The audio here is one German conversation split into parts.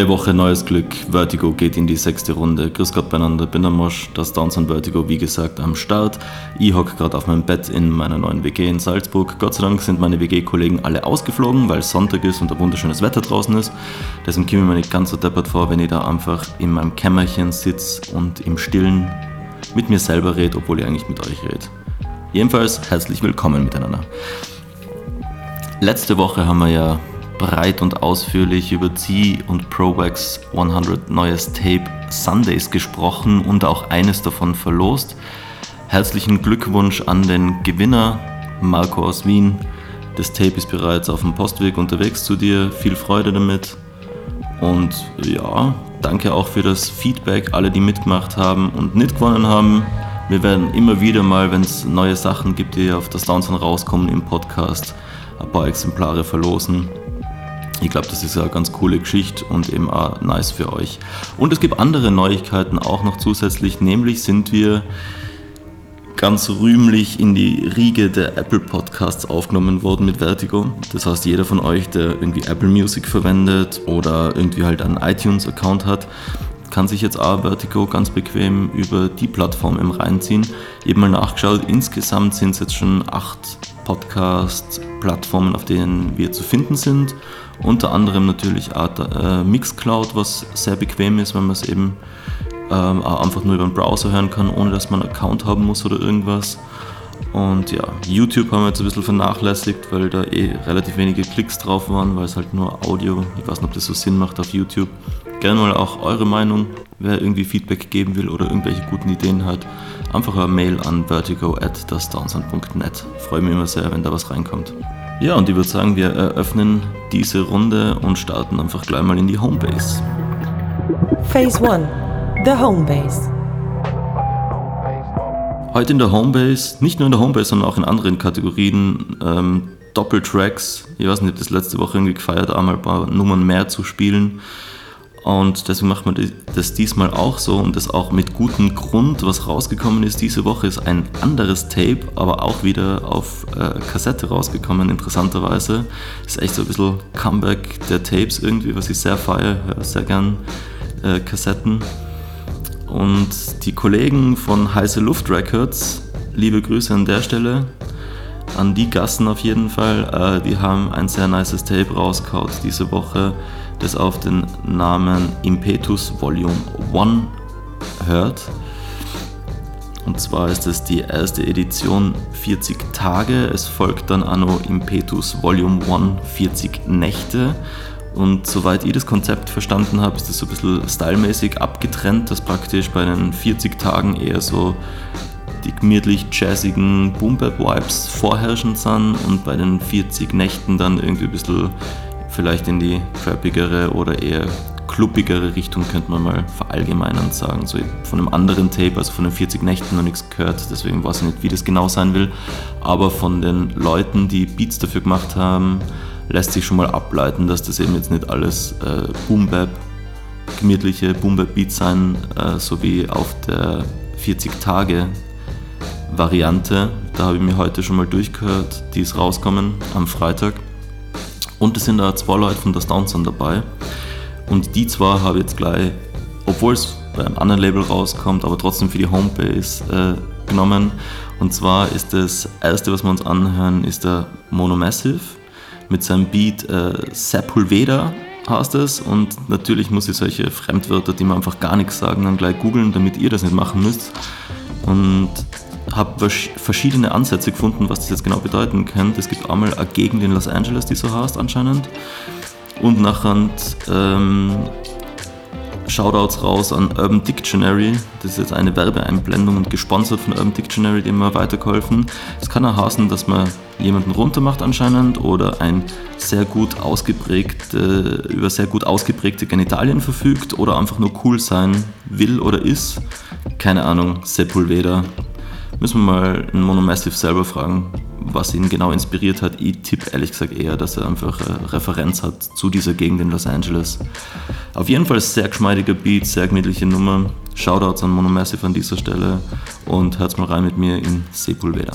Neue Woche, neues Glück. Vertigo geht in die sechste Runde. Grüß Gott beieinander, bin der Mosch. Das Downs on Vertigo, wie gesagt, am Start. Ich hocke gerade auf meinem Bett in meiner neuen WG in Salzburg. Gott sei Dank sind meine WG-Kollegen alle ausgeflogen, weil Sonntag ist und ein wunderschönes Wetter draußen ist. Deswegen komme ich mir nicht ganz so deppert vor, wenn ich da einfach in meinem Kämmerchen sitze und im Stillen mit mir selber rede, obwohl ich eigentlich mit euch rede. Jedenfalls herzlich willkommen miteinander. Letzte Woche haben wir ja breit und ausführlich über Z und ProWax 100 neues Tape Sundays gesprochen und auch eines davon verlost. Herzlichen Glückwunsch an den Gewinner, Marco aus Wien. Das Tape ist bereits auf dem Postweg unterwegs zu dir. Viel Freude damit. Und ja, danke auch für das Feedback, alle, die mitgemacht haben und nicht gewonnen haben. Wir werden immer wieder mal, wenn es neue Sachen gibt, die auf das Downsound rauskommen im Podcast, ein paar Exemplare verlosen. Ich glaube, das ist eine ganz coole Geschichte und eben auch nice für euch. Und es gibt andere Neuigkeiten auch noch zusätzlich, nämlich sind wir ganz rühmlich in die Riege der Apple Podcasts aufgenommen worden mit Vertigo. Das heißt, jeder von euch, der irgendwie Apple Music verwendet oder irgendwie halt einen iTunes-Account hat, kann sich jetzt auch Vertigo ganz bequem über die Plattform im reinziehen. Eben mal nachgeschaut, insgesamt sind es jetzt schon acht Podcast-Plattformen, auf denen wir zu finden sind. Unter anderem natürlich auch äh, Mixcloud, was sehr bequem ist, wenn man es eben ähm, einfach nur über den Browser hören kann, ohne dass man einen Account haben muss oder irgendwas. Und ja, YouTube haben wir jetzt ein bisschen vernachlässigt, weil da eh relativ wenige Klicks drauf waren, weil es halt nur Audio, ich weiß nicht, ob das so Sinn macht auf YouTube. Gerne mal auch eure Meinung, wer irgendwie Feedback geben will oder irgendwelche guten Ideen hat. Einfach eine Mail an vertigo at Freue mich immer sehr, wenn da was reinkommt. Ja, und ich würde sagen, wir eröffnen diese Runde und starten einfach gleich mal in die Homebase. Phase 1, the Homebase. Heute in der Homebase, nicht nur in der Homebase, sondern auch in anderen Kategorien, ähm, Doppeltracks. Ich weiß nicht, ich habe das letzte Woche irgendwie gefeiert, einmal ein paar Nummern mehr zu spielen. Und deswegen macht man das diesmal auch so und das auch mit gutem Grund. Was rausgekommen ist diese Woche ist ein anderes Tape, aber auch wieder auf äh, Kassette rausgekommen, interessanterweise. Ist echt so ein bisschen Comeback der Tapes irgendwie, was ich sehr feiere, höre sehr gern äh, Kassetten. Und die Kollegen von Heiße Luft Records, liebe Grüße an der Stelle, an die Gassen auf jeden Fall, äh, die haben ein sehr nices Tape rausgehauen diese Woche das auf den Namen Impetus Volume 1 hört. Und zwar ist es die erste Edition 40 Tage. Es folgt dann Anno Impetus Volume 1 40 Nächte. Und soweit ich das Konzept verstanden habe, ist das so ein bisschen stylmäßig abgetrennt, dass praktisch bei den 40 Tagen eher so die gemütlich jazzigen Boom-Bap-Vibes vorherrschend sind und bei den 40 Nächten dann irgendwie ein bisschen vielleicht in die trappigere oder eher kluppigere Richtung, könnte man mal verallgemeinern sagen. So von einem anderen Tape, also von den 40 Nächten noch nichts gehört, deswegen weiß ich nicht, wie das genau sein will. Aber von den Leuten, die Beats dafür gemacht haben, lässt sich schon mal ableiten, dass das eben jetzt nicht alles äh, Boom-Bap, gemütliche Boom-Bap-Beats sein, äh, so wie auf der 40 Tage Variante. Da habe ich mir heute schon mal durchgehört, die ist rauskommen am Freitag. Und es sind da zwei Leute von der Downsound dabei. Und die zwei habe ich jetzt gleich, obwohl es bei einem anderen Label rauskommt, aber trotzdem für die Homebase äh, genommen. Und zwar ist das erste, was wir uns anhören, ist der Monomassive mit seinem Beat äh, Sepulveda heißt es. Und natürlich muss ich solche Fremdwörter, die mir einfach gar nichts sagen, dann gleich googeln, damit ihr das nicht machen müsst. Und habe verschiedene Ansätze gefunden, was das jetzt genau bedeuten könnte. Es gibt einmal eine Gegend in Los Angeles, die so heißt anscheinend. Und nachher ähm, Shoutouts raus an Urban Dictionary. Das ist jetzt eine Werbeeinblendung und gesponsert von Urban Dictionary, dem wir weitergeholfen. Es kann auch heißen, dass man jemanden runtermacht anscheinend oder ein sehr gut ausgeprägte, über sehr gut ausgeprägte Genitalien verfügt oder einfach nur cool sein will oder ist. Keine Ahnung, Sepulveda, Müssen wir mal einen Monomassive selber fragen, was ihn genau inspiriert hat. Ich tippe ehrlich gesagt eher, dass er einfach eine Referenz hat zu dieser Gegend in Los Angeles. Auf jeden Fall sehr geschmeidiger Beat, sehr gemütliche Nummer. Shoutouts an Monomassive an dieser Stelle und hört's mal rein mit mir in Sepulveda.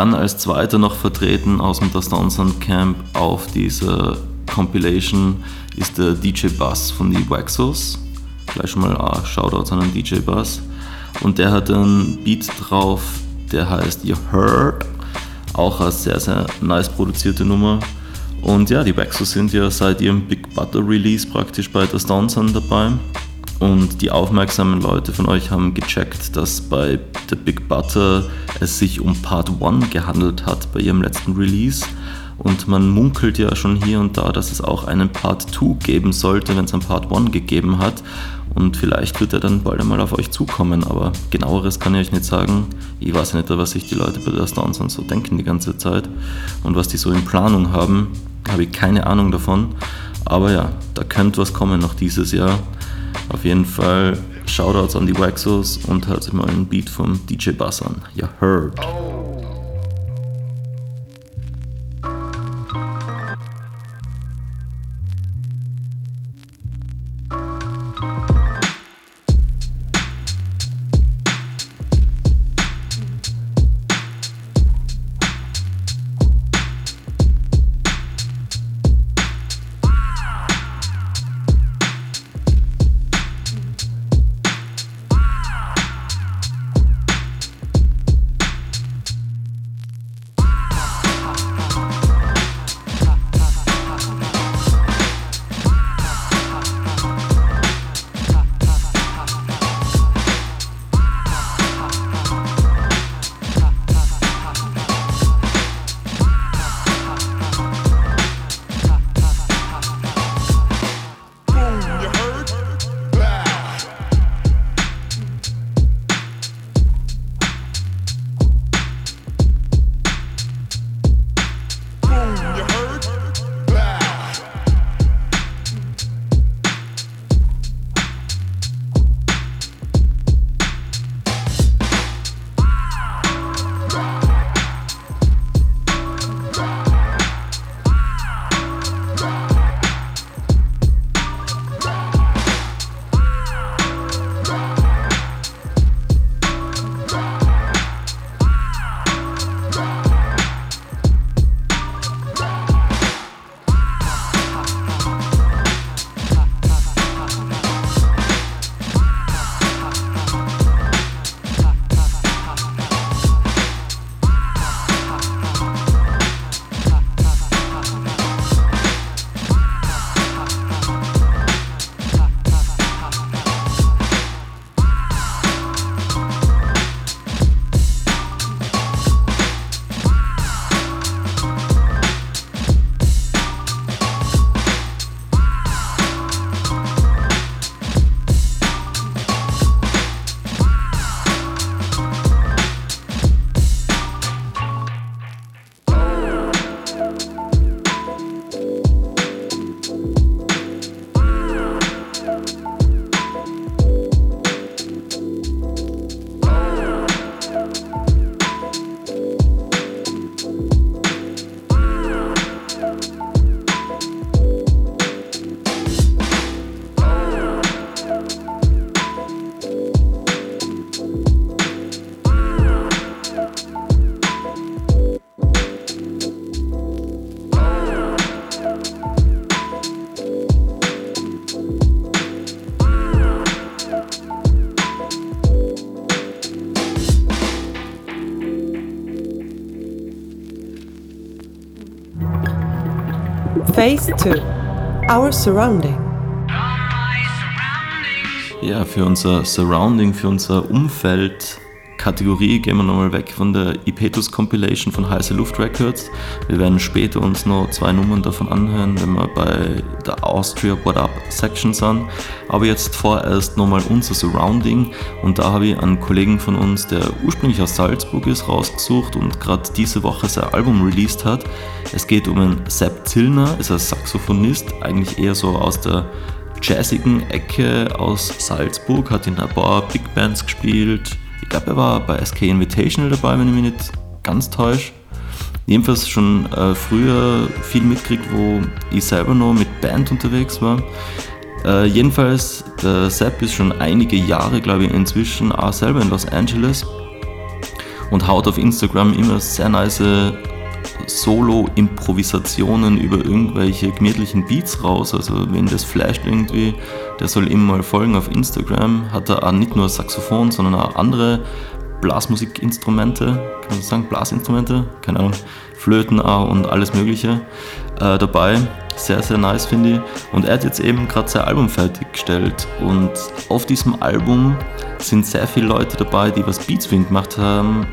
Dann als zweiter noch vertreten aus dem Das Downsound Camp auf dieser Compilation ist der DJ Bass von die Waxos. Gleich mal ah, Shoutouts an den DJ Bass. Und der hat einen Beat drauf, der heißt You Heard. Auch eine sehr, sehr nice produzierte Nummer. Und ja, die Waxos sind ja seit ihrem Big Butter Release praktisch bei das Downsound dabei. Und die aufmerksamen Leute von euch haben gecheckt, dass bei The Big Butter es sich um Part 1 gehandelt hat bei ihrem letzten Release. Und man munkelt ja schon hier und da, dass es auch einen Part 2 geben sollte, wenn es einen Part 1 gegeben hat. Und vielleicht wird er dann bald einmal auf euch zukommen, aber genaueres kann ich euch nicht sagen. Ich weiß nicht, was sich die Leute bei der Downs so denken die ganze Zeit und was die so in Planung haben, habe ich keine Ahnung davon. Aber ja, da könnte was kommen noch dieses Jahr. Auf jeden Fall Shoutouts an die Waxos und hört sich mal einen Beat vom DJ Bass an. Ja, heard. Phase 2 Our Surrounding. Ja, für unser Surrounding, für unser Umfeld Kategorie gehen wir nochmal weg von der Ipetus Compilation von Heiße Luft Records. Wir werden später uns noch zwei Nummern davon anhören, wenn wir bei der Austria What Up Section sind. Aber jetzt vorerst nochmal unser Surrounding und da habe ich einen Kollegen von uns, der ursprünglich aus Salzburg ist, rausgesucht und gerade diese Woche sein Album released hat. Es geht um einen Sepp Zillner, ist ein Saxophonist, eigentlich eher so aus der jazzigen Ecke aus Salzburg, hat in ein paar Big Bands gespielt, glaube, er war bei SK Invitational dabei, wenn ich mich nicht ganz täusche. Jedenfalls schon äh, früher viel mitkriegt, wo ich selber noch mit Band unterwegs war. Äh, jedenfalls, der Sepp ist schon einige Jahre, glaube ich, inzwischen auch selber in Los Angeles. und haut auf Instagram immer sehr nice Solo-Improvisationen über irgendwelche gemütlichen Beats raus. Also wenn das flasht irgendwie, der soll ihm mal folgen auf Instagram. Hat er auch nicht nur Saxophon, sondern auch andere Blasmusikinstrumente, kann man sagen, Blasinstrumente, keine Ahnung, Flöten auch und alles Mögliche äh, dabei. Sehr, sehr nice, finde ich. Und er hat jetzt eben gerade sein Album fertiggestellt. Und auf diesem Album sind sehr viele Leute dabei, die was Beats für ihn gemacht haben,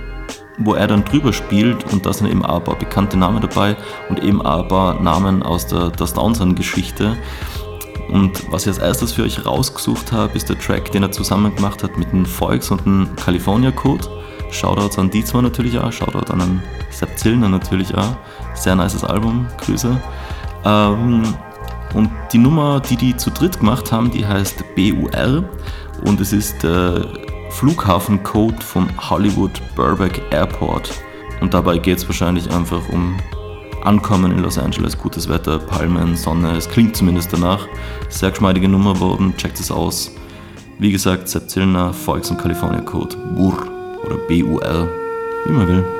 wo er dann drüber spielt. Und da sind eben auch ein paar bekannte Namen dabei und eben auch ein paar Namen aus der Das Downson-Geschichte. Und was ich als erstes für euch rausgesucht habe, ist der Track, den er zusammen gemacht hat mit dem Volks und dem California Code. Shoutouts an die zwei natürlich auch, Shoutout an den Sepp Zillner natürlich auch. Sehr nices Album, Grüße. Ähm, und die Nummer, die die zu dritt gemacht haben, die heißt BUR und es ist der Flughafencode vom Hollywood Burbank Airport. Und dabei geht es wahrscheinlich einfach um Ankommen in Los Angeles, gutes Wetter, Palmen, Sonne, es klingt zumindest danach. Sehr geschmeidige Nummer worden, checkt es aus. Wie gesagt, Sepp Zillner, Volks- und California Code, BUR oder BUR, wie man will.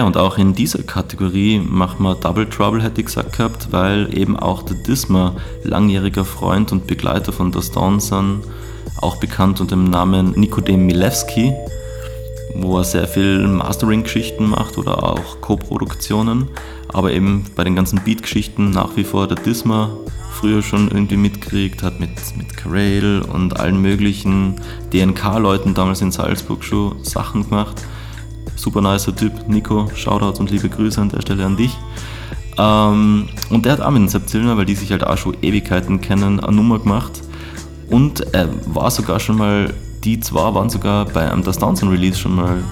Ja, und auch in dieser Kategorie machen wir Double Trouble, hätte ich gesagt gehabt, weil eben auch der Disma, langjähriger Freund und Begleiter von The Stones sind, auch bekannt unter dem Namen Nikodem Milewski, wo er sehr viel Mastering-Geschichten macht oder auch Co-Produktionen, aber eben bei den ganzen Beat-Geschichten nach wie vor der Disma früher schon irgendwie mitkriegt, hat mit, mit Carell und allen möglichen DNK-Leuten damals in Salzburg schon Sachen gemacht. Super nicer Typ, Nico, Shoutouts und liebe Grüße an der Stelle an dich. Ähm, und der hat auch mit dem Sepp Zillner, weil die sich halt auch schon Ewigkeiten kennen, eine Nummer gemacht. Und er war sogar schon mal, die zwei waren sogar bei einem Das Downson Release schon mal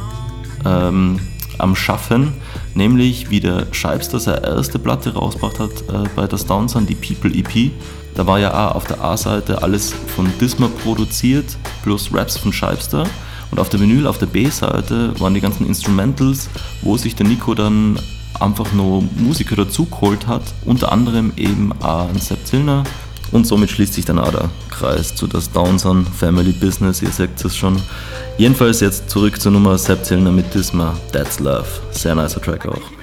ähm, am Schaffen, nämlich wie der Scheibster seine erste Platte rausgebracht hat äh, bei Das Downson, die People EP. Da war ja auch auf der A-Seite alles von Disma produziert, plus Raps von Scheibster. Und auf der Vinyl, auf der B-Seite waren die ganzen Instrumentals, wo sich der Nico dann einfach nur Musiker dazu geholt hat, unter anderem eben auch ein Sepp Zillner, und somit schließt sich dann auch der Kreis zu das Downson Family Business, ihr sagt es schon. Jedenfalls jetzt zurück zur Nummer Sepp Zillner mit Disma, That's Love. Sehr nicer Track auch.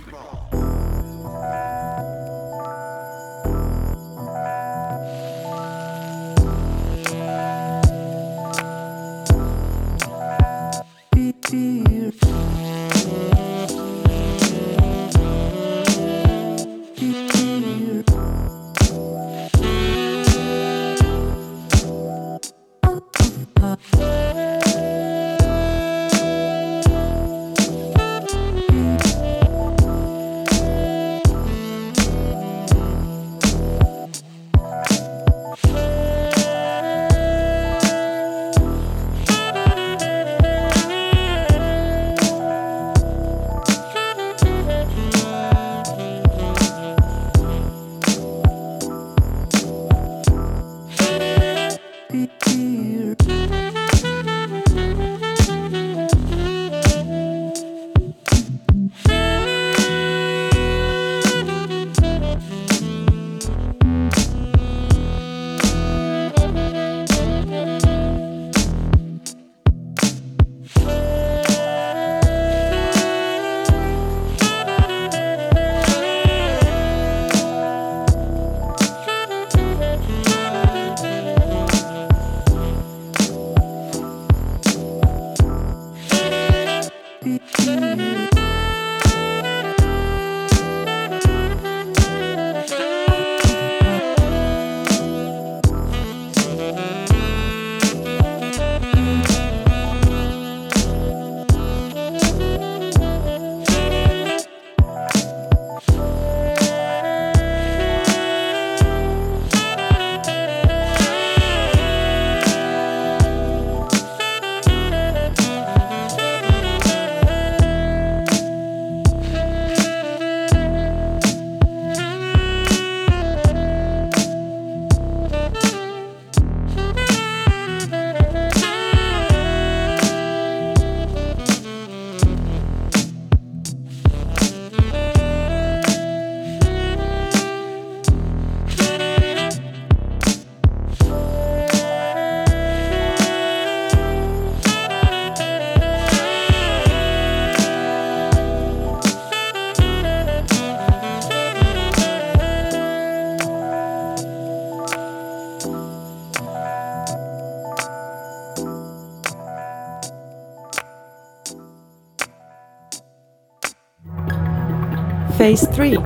Phase 3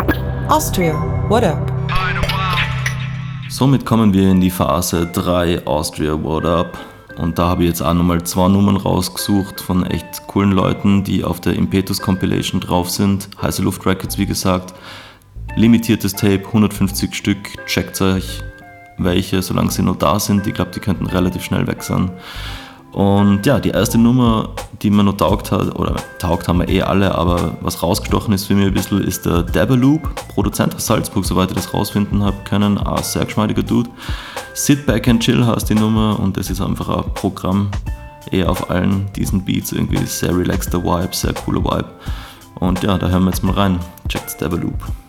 Austria, what up? Somit kommen wir in die Phase 3 Austria, what up? Und da habe ich jetzt auch nochmal zwei Nummern rausgesucht von echt coolen Leuten, die auf der Impetus Compilation drauf sind. Heiße Luft Records, wie gesagt. Limitiertes Tape, 150 Stück. Checkt euch welche, solange sie noch da sind. Ich glaube, die könnten relativ schnell weg sein. Und ja, die erste Nummer, die mir noch taugt hat, oder taugt haben wir eh alle, aber was rausgestochen ist für mich ein bisschen, ist der Dabaloop, Produzent aus Salzburg, soweit ich das rausfinden habe können. Ein sehr geschmeidiger Dude. Sit Back and Chill heißt die Nummer und das ist einfach ein Programm, eher auf allen diesen Beats, irgendwie sehr relaxter Vibe, sehr cooler Vibe. Und ja, da hören wir jetzt mal rein. Checkt Dabaloop. sit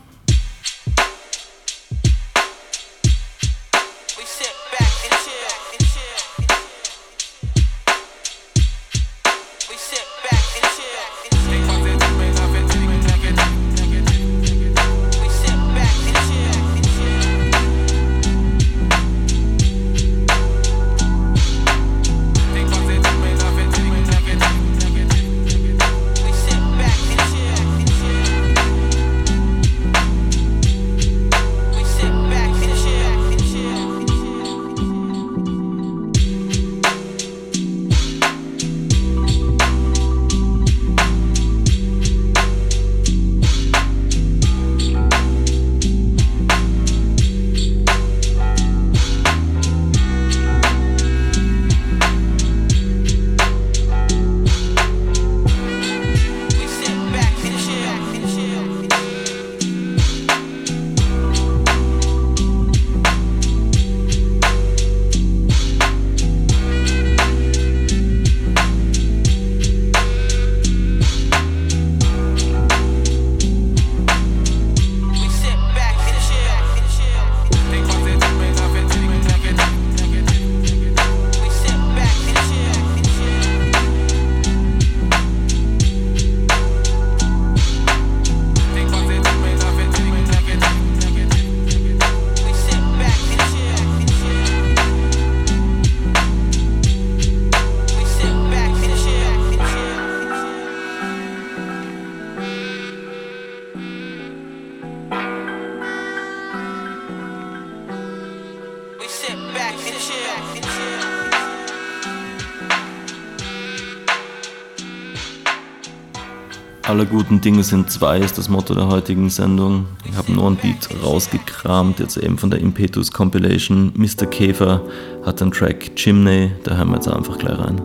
Aller guten Dinge sind zwei, ist das Motto der heutigen Sendung. Ich habe nur ein Beat rausgekramt, jetzt eben von der Impetus Compilation. Mr. Käfer hat den Track Chimney, da hören wir jetzt einfach gleich rein.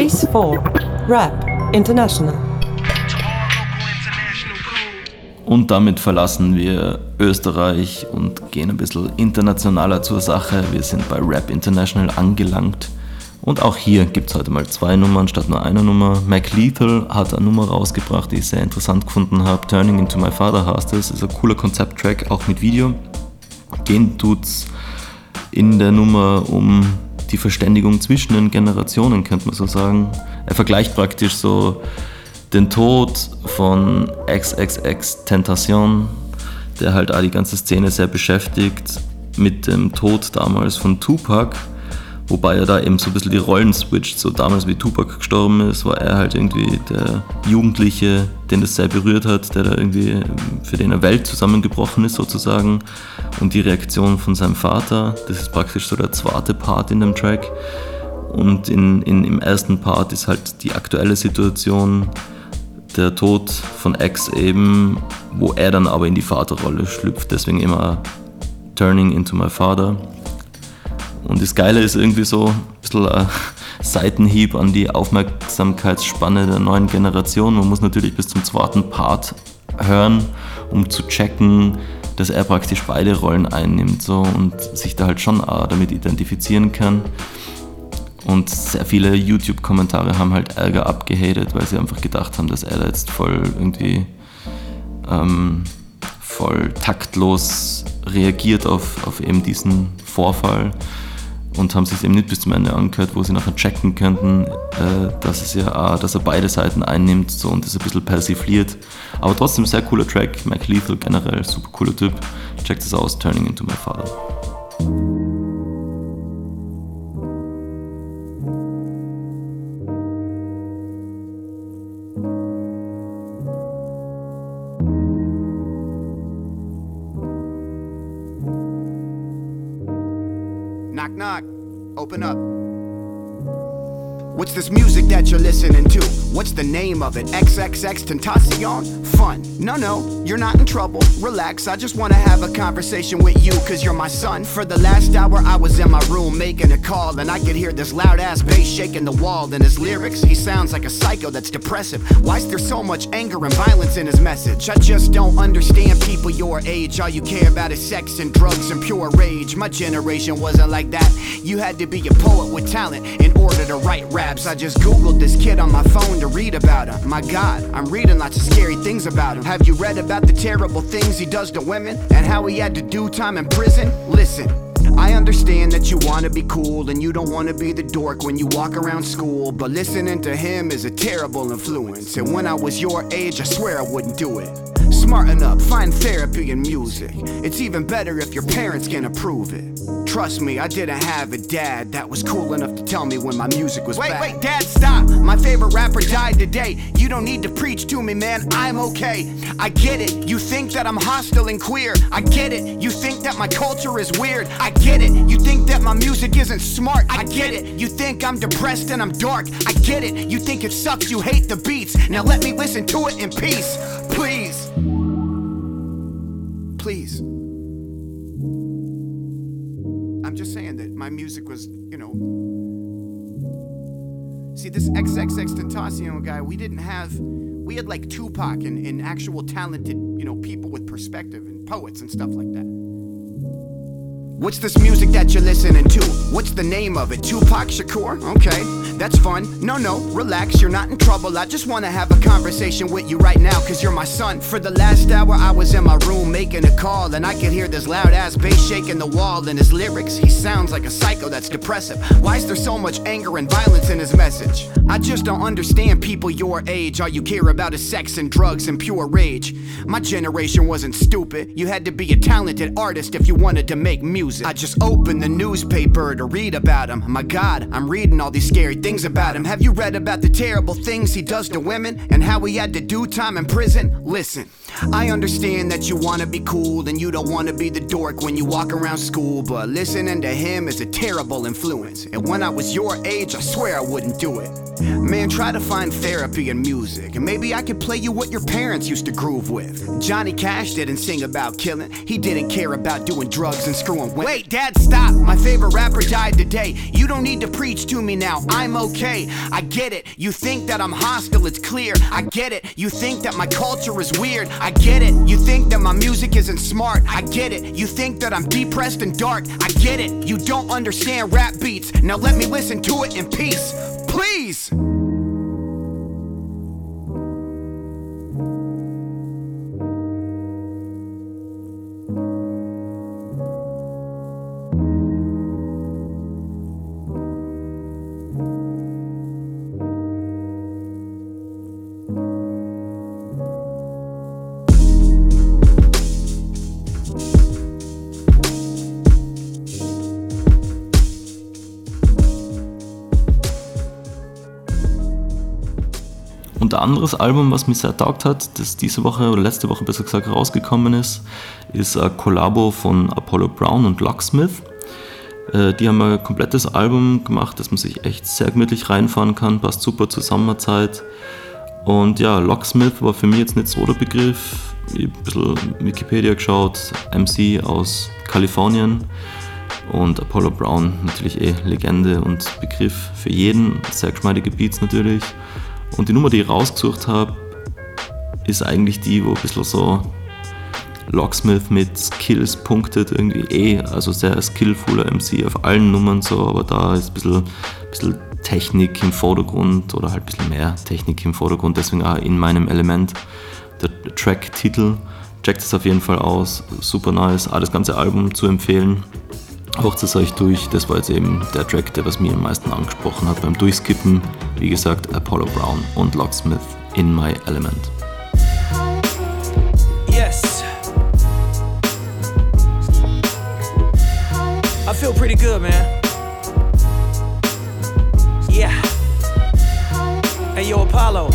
Phase 4 Rap International. Und damit verlassen wir Österreich und gehen ein bisschen internationaler zur Sache. Wir sind bei Rap International angelangt. Und auch hier gibt es heute mal zwei Nummern statt nur einer Nummer. Mac Lethal hat eine Nummer rausgebracht, die ich sehr interessant gefunden habe. Turning into My Father heißt es. Ist ein cooler Konzepttrack, auch mit Video. Gehen tut's in der Nummer um die Verständigung zwischen den Generationen, könnte man so sagen. Er vergleicht praktisch so den Tod von XXX Tentation, der halt auch die ganze Szene sehr beschäftigt, mit dem Tod damals von Tupac Wobei er da eben so ein bisschen die Rollen switcht. So damals, wie Tupac gestorben ist, war er halt irgendwie der Jugendliche, den das sehr berührt hat, der da irgendwie, für den eine Welt zusammengebrochen ist sozusagen. Und die Reaktion von seinem Vater, das ist praktisch so der zweite Part in dem Track. Und in, in, im ersten Part ist halt die aktuelle Situation, der Tod von Ex eben, wo er dann aber in die Vaterrolle schlüpft. Deswegen immer Turning into my father. Und das Geile ist irgendwie so ein bisschen ein Seitenhieb an die Aufmerksamkeitsspanne der neuen Generation. Man muss natürlich bis zum zweiten Part hören, um zu checken, dass er praktisch beide Rollen einnimmt so, und sich da halt schon auch damit identifizieren kann. Und sehr viele YouTube-Kommentare haben halt Ärger abgehatet, weil sie einfach gedacht haben, dass er da jetzt voll irgendwie ähm, voll taktlos reagiert auf, auf eben diesen Vorfall und haben sich eben nicht bis zum Ende angehört, wo sie nachher checken könnten, äh, dass es ja auch, dass er beide Seiten einnimmt so, und das ein bisschen persifliert. Aber trotzdem sehr cooler Track, Mac Lethal generell, super cooler Typ. Checkt es aus, Turning into My Father. Open up. What's this music that you're listening to? What's the name of it? XXX Tentacion? Fun. No, no, you're not in trouble. Relax, I just wanna have a conversation with you, cause you're my son. For the last hour, I was in my room making a call, and I could hear this loud ass bass shaking the wall. And his lyrics, he sounds like a psycho that's depressive. Why's there so much anger and violence in his message? I just don't understand people your age. All you care about is sex and drugs and pure rage. My generation wasn't like that. You had to be a poet with talent in order to write I just googled this kid on my phone to read about him. My god, I'm reading lots of scary things about him. Have you read about the terrible things he does to women and how he had to do time in prison? Listen. I understand that you wanna be cool and you don't wanna be the dork when you walk around school, but listening to him is a terrible influence. And when I was your age, I swear I wouldn't do it. Smarten up, find therapy and music. It's even better if your parents can approve it. Trust me, I didn't have a dad that was cool enough to tell me when my music was wait, bad. Wait, wait, dad, stop! My favorite rapper died today. You don't need to preach to me, man. I'm okay. I get it. You think that I'm hostile and queer. I get it. You think that my culture is weird. I get it. You think that my music isn't smart. I get it. You think I'm depressed and I'm dark. I get it. You think it sucks. You hate the beats. Now let me listen to it in peace. Please. Please. I'm just saying that my music was, you know. See, this XXX Tentacion guy, we didn't have. We had like Tupac and, and actual talented, you know, people with perspective and poets and stuff like that. What's this music that you're listening to? What's the name of it? Tupac Shakur? Okay, that's fun. No, no, relax, you're not in trouble. I just wanna have a conversation with you right now, cause you're my son. For the last hour, I was in my room making a call, and I could hear this loud ass bass shaking the wall. And his lyrics, he sounds like a psycho that's depressive. Why is there so much anger and violence in his message? I just don't understand people your age. All you care about is sex and drugs and pure rage. My generation wasn't stupid. You had to be a talented artist if you wanted to make music. I just opened the newspaper to read about him. My god, I'm reading all these scary things about him. Have you read about the terrible things he does to women and how he had to do time in prison? Listen. I understand that you wanna be cool and you don't wanna be the dork when you walk around school, but listening to him is a terrible influence. And when I was your age, I swear I wouldn't do it. Man, try to find therapy in music, and maybe I could play you what your parents used to groove with. Johnny Cash didn't sing about killing, he didn't care about doing drugs and screwing. Wait, Dad, stop! My favorite rapper died today. You don't need to preach to me now, I'm okay. I get it, you think that I'm hostile, it's clear. I get it, you think that my culture is weird. I get it, you think that my music isn't smart. I get it, you think that I'm depressed and dark. I get it, you don't understand rap beats. Now let me listen to it in peace, please. Und ein anderes Album, was mir sehr taugt hat, das diese Woche oder letzte Woche besser gesagt rausgekommen ist, ist ein Kollabo von Apollo Brown und Locksmith. Äh, die haben ein komplettes Album gemacht, das man sich echt sehr gemütlich reinfahren kann, passt super zur Sommerzeit. Und ja, Locksmith war für mich jetzt nicht so der Begriff. Ich habe ein bisschen Wikipedia geschaut, MC aus Kalifornien und Apollo Brown natürlich eh Legende und Begriff für jeden. Sehr geschmeidige Beats natürlich. Und die Nummer, die ich rausgesucht habe, ist eigentlich die, wo ein bisschen so Locksmith mit Skills punktet, irgendwie eh, also sehr skillfuller MC auf allen Nummern so, aber da ist ein bisschen, bisschen Technik im Vordergrund oder halt ein bisschen mehr Technik im Vordergrund, deswegen auch in meinem Element der Track-Titel. Checkt es auf jeden Fall aus, super nice, auch das ganze Album zu empfehlen. Haucht es euch durch, das war jetzt eben der Track, der was mir am meisten angesprochen hat beim Durchskippen. Wie gesagt, Apollo Brown und Locksmith in My Element. Yes. I feel pretty good, man. Yeah. Hey, yo, Apollo.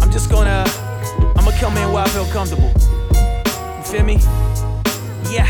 I'm just gonna. I'm gonna come in where I feel comfortable. You feel me? Yeah.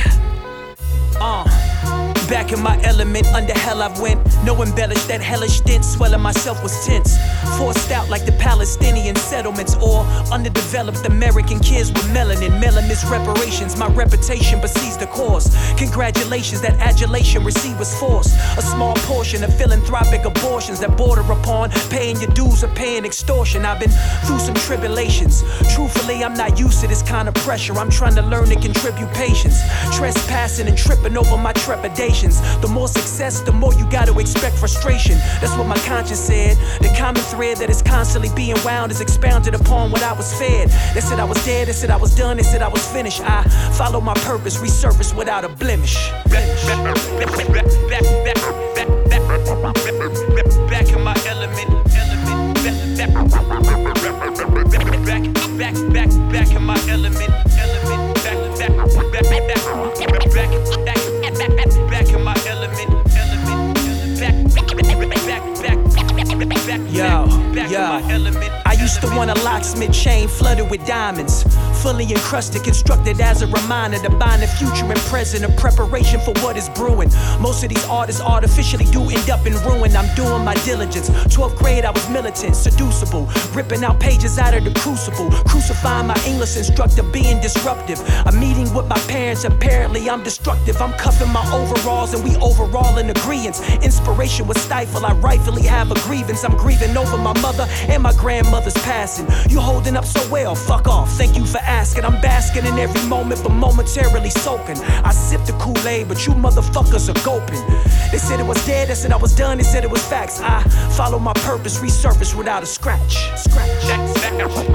Back in my element, under hell I've went. No embellish that hellish stint, swelling myself was tense. Forced out like the Palestinian settlements, or underdeveloped American kids with melanin. Melanis reparations, my reputation besides the cause. Congratulations, that adulation received was forced. A small portion of philanthropic abortions that border upon paying your dues or paying extortion. I've been through some tribulations. Truthfully, I'm not used to this kind of pressure. I'm trying to learn to contribute patience. Trespassing and tripping over my trepidations. The more success, the more you gotta expect frustration. That's what my conscience said. The common thread that is constantly being wound is expounded upon what I was fed. They said I was dead, they said I was done, they said I was finished. I follow my purpose, resurface without a blemish. Back in my element, back, back, back, back in my element, element, back, back, back, back, back, back, in my element, yo, yo. I used to want a locksmith chain flooded with diamonds. Fully encrusted, constructed as a reminder to bind the future and present, a preparation for what is brewing. Most of these artists artificially do end up in ruin. I'm doing my diligence. 12th grade, I was militant, seducible, ripping out pages out of the crucible, crucifying my English instructor, being disruptive. A meeting with my apparently I'm destructive. I'm cuffing my overalls and we overall in agreement. Inspiration was stifled, I rightfully have a grievance. I'm grieving over my mother and my grandmother's passing. You holding up so well, fuck off. Thank you for asking. I'm basking in every moment, but momentarily soaking. I sip the Kool Aid, but you motherfuckers are gulping. They said it was dead, they said I was done, they said it was facts. I follow my purpose, resurface without a scratch. Scratch. Back, back, back,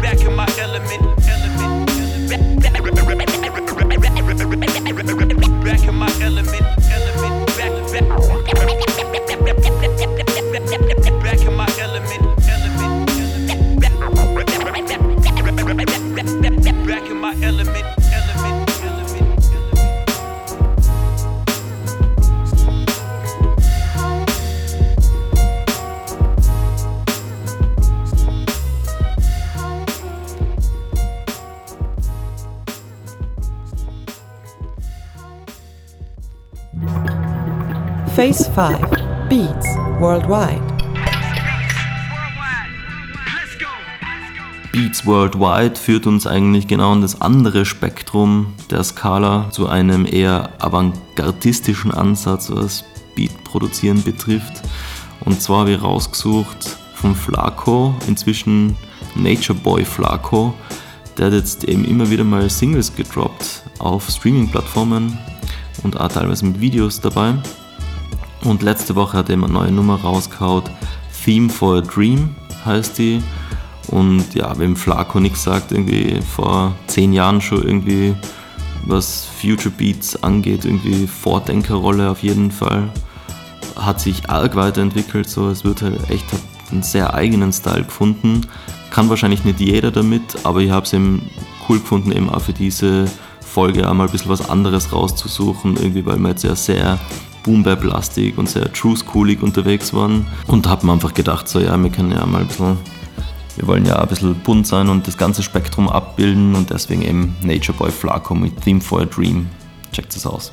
back, in my element. Element. element. Back, back, Phase 5 Beats Worldwide. Beats Worldwide führt uns eigentlich genau in das andere Spektrum der Skala zu einem eher avantgardistischen Ansatz, was Beat-Produzieren betrifft. Und zwar habe ich rausgesucht von Flaco, inzwischen Nature Boy Flaco. Der hat jetzt eben immer wieder mal Singles gedroppt auf Streaming-Plattformen und auch teilweise mit Videos dabei. Und letzte Woche hat er eine neue Nummer rausgehaut. Theme for a Dream heißt die. Und ja, wem Flaco nichts sagt, irgendwie vor zehn Jahren schon irgendwie, was Future Beats angeht, irgendwie Vordenkerrolle auf jeden Fall. Hat sich arg weiterentwickelt, so es wird halt echt einen sehr eigenen Style gefunden. Kann wahrscheinlich nicht jeder damit, aber ich habe es eben cool gefunden, eben auch für diese Folge auch mal ein bisschen was anderes rauszusuchen, irgendwie, weil wir jetzt ja sehr boom bap lastig und sehr true schoolig unterwegs waren. Und habe mir einfach gedacht, so ja, wir können ja mal ein bisschen wir wollen ja ein bisschen bunt sein und das ganze Spektrum abbilden und deswegen eben Nature Boy Flaco mit Theme for a Dream. Checkt es aus.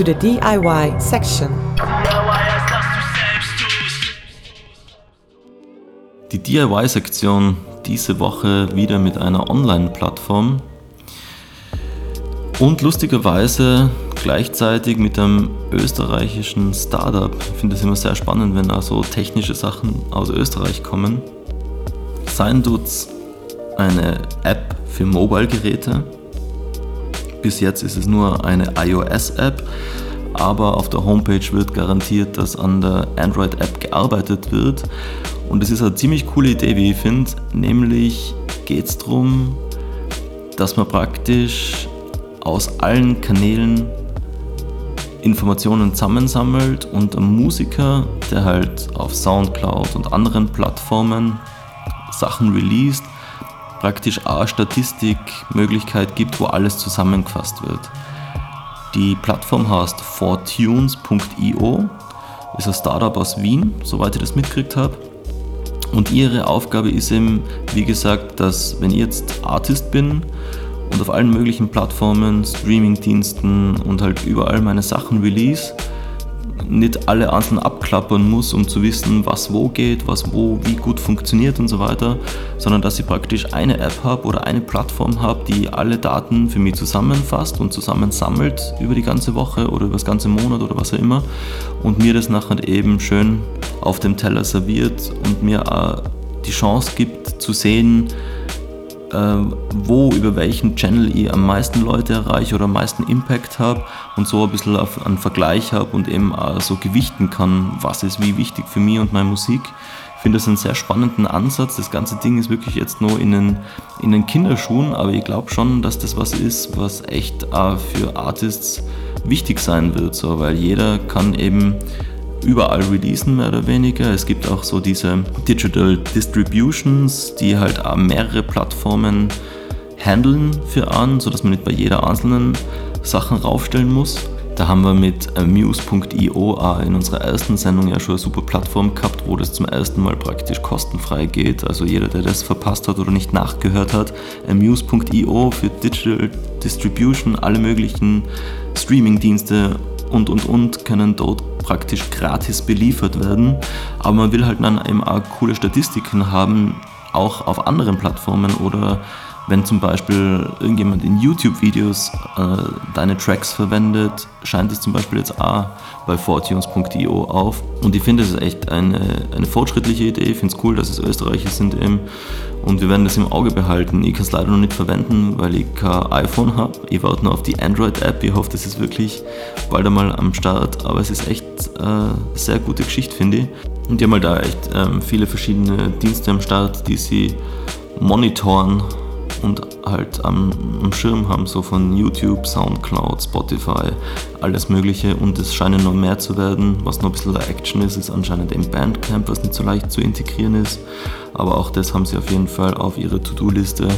To the DIY section. Die DIY-Sektion diese Woche wieder mit einer Online-Plattform und lustigerweise gleichzeitig mit einem österreichischen Startup. Ich finde es immer sehr spannend, wenn da so technische Sachen aus Österreich kommen. Sein tut's eine App für Mobile-Geräte. Bis jetzt ist es nur eine iOS-App, aber auf der Homepage wird garantiert, dass an der Android-App gearbeitet wird. Und es ist eine ziemlich coole Idee, wie ich finde. Nämlich geht es darum, dass man praktisch aus allen Kanälen Informationen zusammensammelt und ein Musiker, der halt auf Soundcloud und anderen Plattformen Sachen released, praktisch eine Statistikmöglichkeit gibt, wo alles zusammengefasst wird. Die Plattform heißt fortunes.io, ist ein Startup aus Wien, soweit ich das mitgekriegt habe. Und ihre Aufgabe ist eben, wie gesagt, dass wenn ich jetzt Artist bin und auf allen möglichen Plattformen, Streamingdiensten und halt überall meine Sachen release, nicht alle einzeln abklappern muss, um zu wissen, was wo geht, was wo wie gut funktioniert und so weiter, sondern dass ich praktisch eine App habe oder eine Plattform habe, die alle Daten für mich zusammenfasst und zusammensammelt über die ganze Woche oder über das ganze Monat oder was auch immer und mir das nachher eben schön auf dem Teller serviert und mir auch die Chance gibt zu sehen, äh, wo, über welchen Channel ich am meisten Leute erreiche oder am meisten Impact habe und so ein bisschen einen Vergleich habe und eben auch so gewichten kann, was ist wie wichtig für mich und meine Musik. Ich finde das einen sehr spannenden Ansatz. Das ganze Ding ist wirklich jetzt nur in den, in den Kinderschuhen, aber ich glaube schon, dass das was ist, was echt auch für Artists wichtig sein wird, so, weil jeder kann eben überall releasen, mehr oder weniger. Es gibt auch so diese Digital Distributions, die halt mehrere Plattformen handeln für an, sodass man nicht bei jeder einzelnen Sachen raufstellen muss. Da haben wir mit Amuse.io in unserer ersten Sendung ja schon eine super Plattform gehabt, wo das zum ersten Mal praktisch kostenfrei geht. Also jeder, der das verpasst hat oder nicht nachgehört hat, Amuse.io für Digital Distribution, alle möglichen Streaming-Dienste und und und können dort praktisch gratis beliefert werden. Aber man will halt dann eben auch coole Statistiken haben, auch auf anderen Plattformen oder wenn zum Beispiel irgendjemand in YouTube-Videos äh, deine Tracks verwendet, scheint es zum Beispiel jetzt auch bei fortunes.io auf. Und ich finde, es ist echt eine, eine fortschrittliche Idee. Ich finde es cool, dass es Österreicher sind eben. Und wir werden das im Auge behalten. Ich kann es leider noch nicht verwenden, weil ich kein iPhone habe. Ich warte nur auf die Android-App. Ich hoffe, das ist wirklich bald einmal am Start. Aber es ist echt äh, sehr gute Geschichte, finde ich. Und die haben halt da echt ähm, viele verschiedene Dienste am Start, die sie monitoren und halt am, am, Schirm haben, so von YouTube, Soundcloud, Spotify, alles Mögliche. Und es scheinen noch mehr zu werden. Was noch ein bisschen Action ist, ist anscheinend im Bandcamp, was nicht so leicht zu integrieren ist. Aber auch das haben sie auf jeden Fall auf ihrer To-Do-Liste.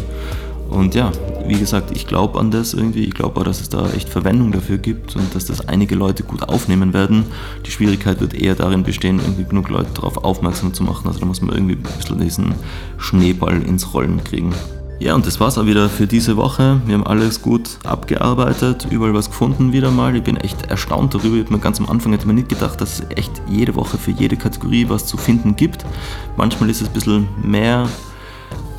Und ja, wie gesagt, ich glaube an das irgendwie. Ich glaube auch, dass es da echt Verwendung dafür gibt und dass das einige Leute gut aufnehmen werden. Die Schwierigkeit wird eher darin bestehen, irgendwie genug Leute darauf aufmerksam zu machen. Also da muss man irgendwie ein bisschen diesen Schneeball ins Rollen kriegen. Ja, und das war's auch wieder für diese Woche. Wir haben alles gut abgearbeitet, überall was gefunden wieder mal. Ich bin echt erstaunt darüber. Ich ganz am Anfang hätte mir nicht gedacht, dass es echt jede Woche für jede Kategorie was zu finden gibt. Manchmal ist es ein bisschen mehr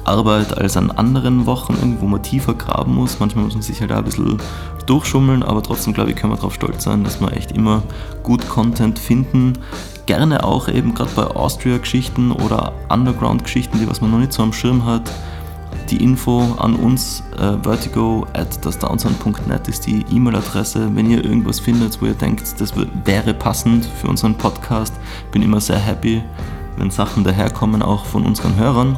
Arbeit als an anderen Wochen, wo man tiefer graben muss. Manchmal muss man sich halt auch ein bisschen durchschummeln, aber trotzdem glaube ich, können wir darauf stolz sein, dass wir echt immer gut Content finden. Gerne auch eben gerade bei Austria-Geschichten oder Underground-Geschichten, die was man noch nicht so am Schirm hat die Info an uns, äh, vertigo at ist die E-Mail-Adresse. Wenn ihr irgendwas findet, wo ihr denkt, das wäre passend für unseren Podcast, bin immer sehr happy, wenn Sachen daherkommen, auch von unseren Hörern.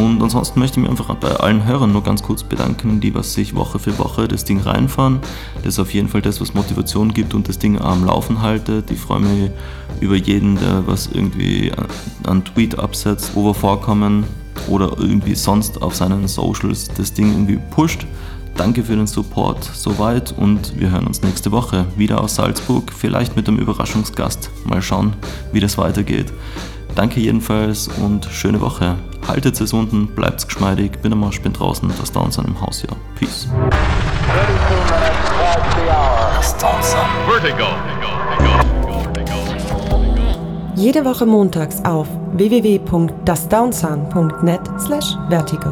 Und ansonsten möchte ich mich einfach bei allen Hörern nur ganz kurz bedanken, die was sich Woche für Woche das Ding reinfahren. Das ist auf jeden Fall das, was Motivation gibt und das Ding am Laufen haltet. Ich freue mich über jeden, der was irgendwie an Tweet absetzt, wo wir vorkommen oder irgendwie sonst auf seinen Socials das Ding irgendwie pusht. Danke für den Support soweit und wir hören uns nächste Woche wieder aus Salzburg, vielleicht mit einem Überraschungsgast. Mal schauen, wie das weitergeht. Danke jedenfalls und schöne Woche. Haltet es unten, bleibt geschmeidig, bin am Arsch, bin draußen, das Downs an im Haus hier. Peace. Das Downsound. Vertigo. Jede Woche montags auf www.dasdownsound.net slash vertigo.